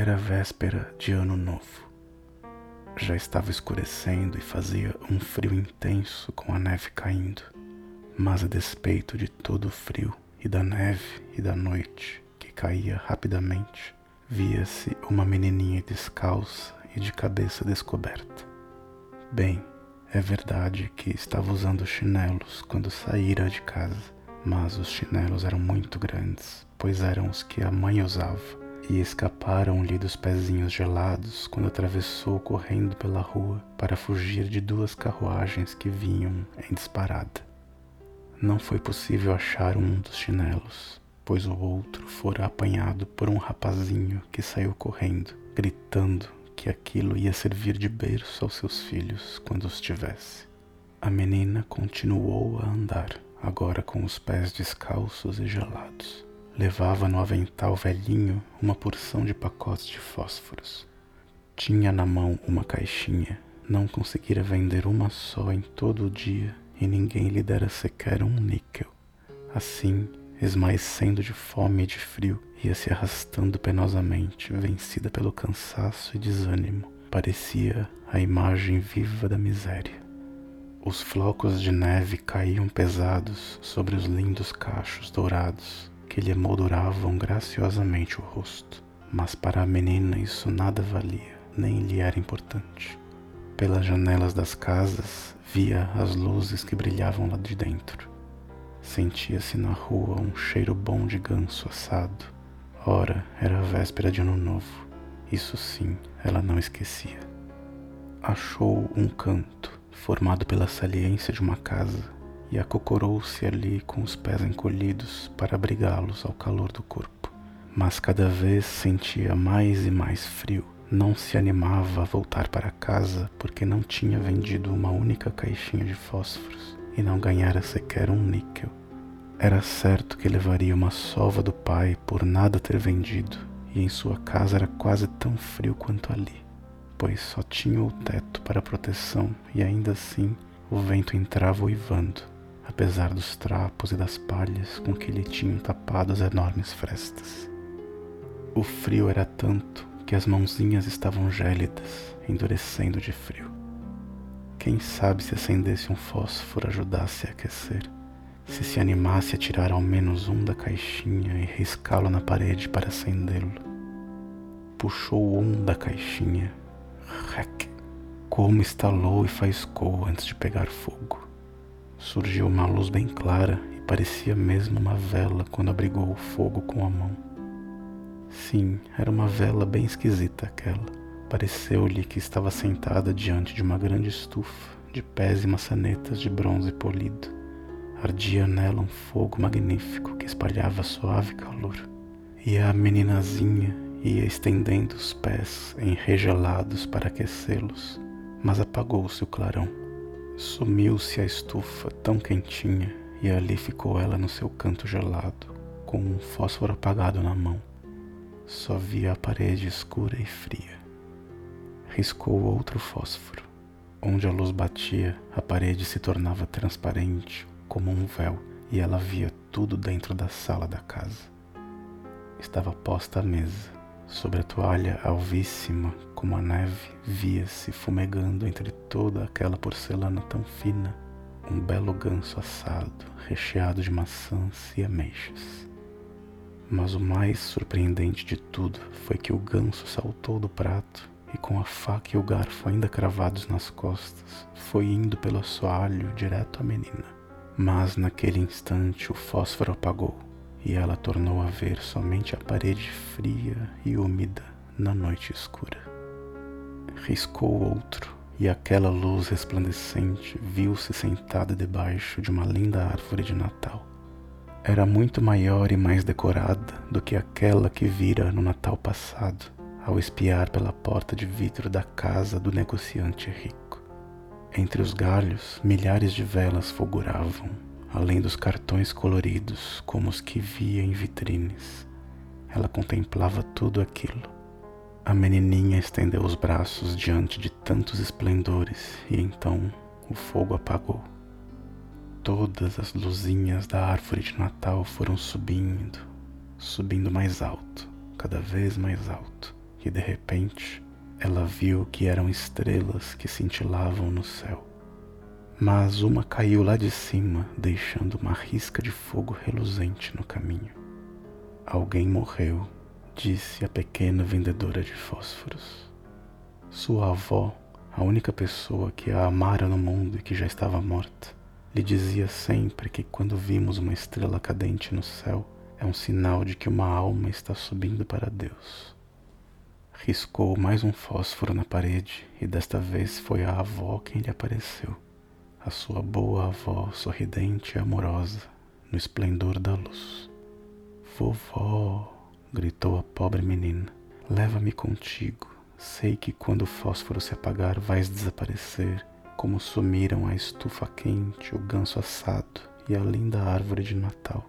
Era véspera de Ano Novo. Já estava escurecendo e fazia um frio intenso com a neve caindo. Mas a despeito de todo o frio e da neve e da noite que caía rapidamente, via-se uma menininha descalça e de cabeça descoberta. Bem, é verdade que estava usando chinelos quando saíra de casa, mas os chinelos eram muito grandes, pois eram os que a mãe usava e escaparam-lhe dos pezinhos gelados quando atravessou correndo pela rua para fugir de duas carruagens que vinham em disparada. Não foi possível achar um dos chinelos, pois o outro fora apanhado por um rapazinho que saiu correndo, gritando que aquilo ia servir de berço aos seus filhos quando os tivesse. A menina continuou a andar, agora com os pés descalços e gelados levava no avental velhinho uma porção de pacotes de fósforos. Tinha na mão uma caixinha, não conseguira vender uma só em todo o dia e ninguém lhe dera sequer um níquel. Assim, esmaecendo de fome e de frio, ia se arrastando penosamente, vencida pelo cansaço e desânimo. Parecia a imagem viva da miséria. Os flocos de neve caíam pesados sobre os lindos cachos dourados que lhe molduravam graciosamente o rosto, mas para a menina isso nada valia, nem lhe era importante. Pelas janelas das casas via as luzes que brilhavam lá de dentro. Sentia-se na rua um cheiro bom de ganso assado. Ora, era a véspera de ano novo. Isso sim, ela não esquecia. Achou um canto, formado pela saliência de uma casa, e acocorou-se ali com os pés encolhidos para abrigá-los ao calor do corpo. Mas cada vez sentia mais e mais frio. Não se animava a voltar para casa porque não tinha vendido uma única caixinha de fósforos e não ganhara sequer um níquel. Era certo que levaria uma sova do pai por nada ter vendido, e em sua casa era quase tão frio quanto ali, pois só tinha o teto para proteção e ainda assim o vento entrava uivando apesar dos trapos e das palhas com que lhe tinham tapado as enormes frestas. O frio era tanto que as mãozinhas estavam gélidas, endurecendo de frio. Quem sabe se acendesse um fósforo ajudasse a aquecer, se se animasse a tirar ao menos um da caixinha e riscá-lo na parede para acendê-lo. Puxou um da caixinha, rec, como estalou e faiscou antes de pegar fogo. Surgiu uma luz bem clara e parecia mesmo uma vela quando abrigou o fogo com a mão. Sim, era uma vela bem esquisita aquela. Pareceu-lhe que estava sentada diante de uma grande estufa de pés e maçanetas de bronze polido. Ardia nela um fogo magnífico que espalhava suave calor. E a meninazinha ia estendendo os pés enregelados para aquecê-los, mas apagou-se o clarão. Sumiu-se a estufa tão quentinha e ali ficou ela no seu canto gelado, com um fósforo apagado na mão. Só via a parede escura e fria. Riscou outro fósforo. Onde a luz batia, a parede se tornava transparente, como um véu, e ela via tudo dentro da sala da casa. Estava posta a mesa. Sobre a toalha alvíssima como a neve, via-se fumegando entre toda aquela porcelana tão fina um belo ganso assado, recheado de maçãs e ameixas. Mas o mais surpreendente de tudo foi que o ganso saltou do prato e, com a faca e o garfo ainda cravados nas costas, foi indo pelo assoalho direto à menina. Mas naquele instante o fósforo apagou e ela tornou a ver somente a parede fria e úmida na noite escura riscou outro, e aquela luz resplandecente viu-se sentada debaixo de uma linda árvore de Natal. Era muito maior e mais decorada do que aquela que vira no Natal passado, ao espiar pela porta de vidro da casa do negociante rico. Entre os galhos, milhares de velas fulguravam, além dos cartões coloridos como os que via em vitrines. Ela contemplava tudo aquilo a menininha estendeu os braços diante de tantos esplendores e então o fogo apagou. Todas as luzinhas da árvore de Natal foram subindo, subindo mais alto, cada vez mais alto, e de repente ela viu que eram estrelas que cintilavam no céu. Mas uma caiu lá de cima, deixando uma risca de fogo reluzente no caminho. Alguém morreu, disse a pequena vendedora de fósforos. Sua avó, a única pessoa que a amara no mundo e que já estava morta, lhe dizia sempre que quando vimos uma estrela cadente no céu, é um sinal de que uma alma está subindo para Deus. Riscou mais um fósforo na parede e desta vez foi a avó quem lhe apareceu, a sua boa avó sorridente e amorosa no esplendor da luz. Vovó, gritou a pobre menina, leva-me contigo. Sei que quando o fósforo se apagar vais desaparecer, como sumiram a estufa quente, o ganso assado e a linda árvore de Natal.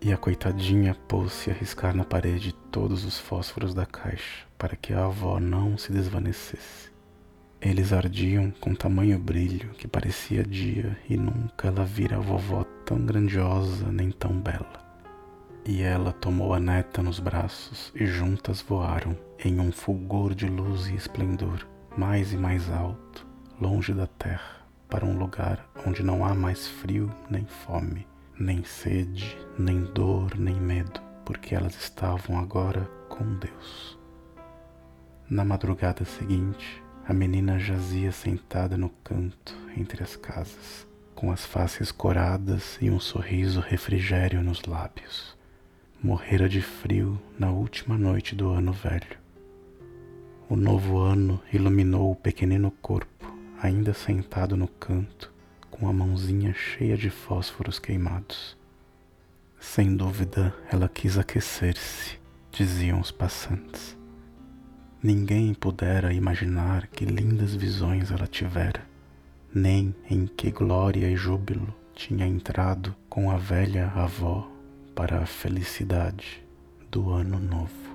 E a coitadinha pôs-se a riscar na parede todos os fósforos da caixa para que a avó não se desvanecesse. Eles ardiam com tamanho brilho que parecia dia e nunca ela vira a vovó tão grandiosa nem tão bela. E ela tomou a neta nos braços e juntas voaram em um fulgor de luz e esplendor, mais e mais alto, longe da terra, para um lugar onde não há mais frio nem fome nem sede, nem dor, nem medo, porque elas estavam agora com Deus. Na madrugada seguinte, a menina jazia sentada no canto entre as casas, com as faces coradas e um sorriso refrigério nos lábios. Morrera de frio na última noite do ano velho. O novo ano iluminou o pequenino corpo, ainda sentado no canto, com a mãozinha cheia de fósforos queimados. Sem dúvida, ela quis aquecer-se, diziam os passantes. Ninguém pudera imaginar que lindas visões ela tivera, nem em que glória e júbilo tinha entrado com a velha avó para a felicidade do ano novo.